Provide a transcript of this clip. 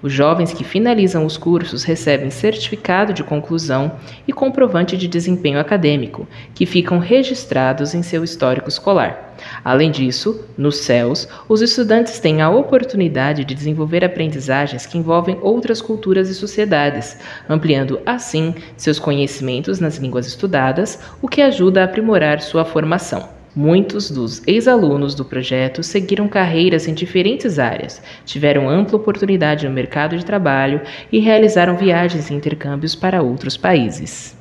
Os jovens que finalizam os cursos recebem certificado de conclusão e comprovante de desempenho acadêmico, que ficam registrados em seu histórico escolar. Além disso, nos CELS, os estudantes têm a oportunidade de desenvolver aprendizagens que envolvem outras culturas e sociedades, ampliando assim seus conhecimentos nas línguas estudadas, o que ajuda a aprimorar sua formação. Muitos dos ex-alunos do projeto seguiram carreiras em diferentes áreas, tiveram ampla oportunidade no mercado de trabalho e realizaram viagens e intercâmbios para outros países.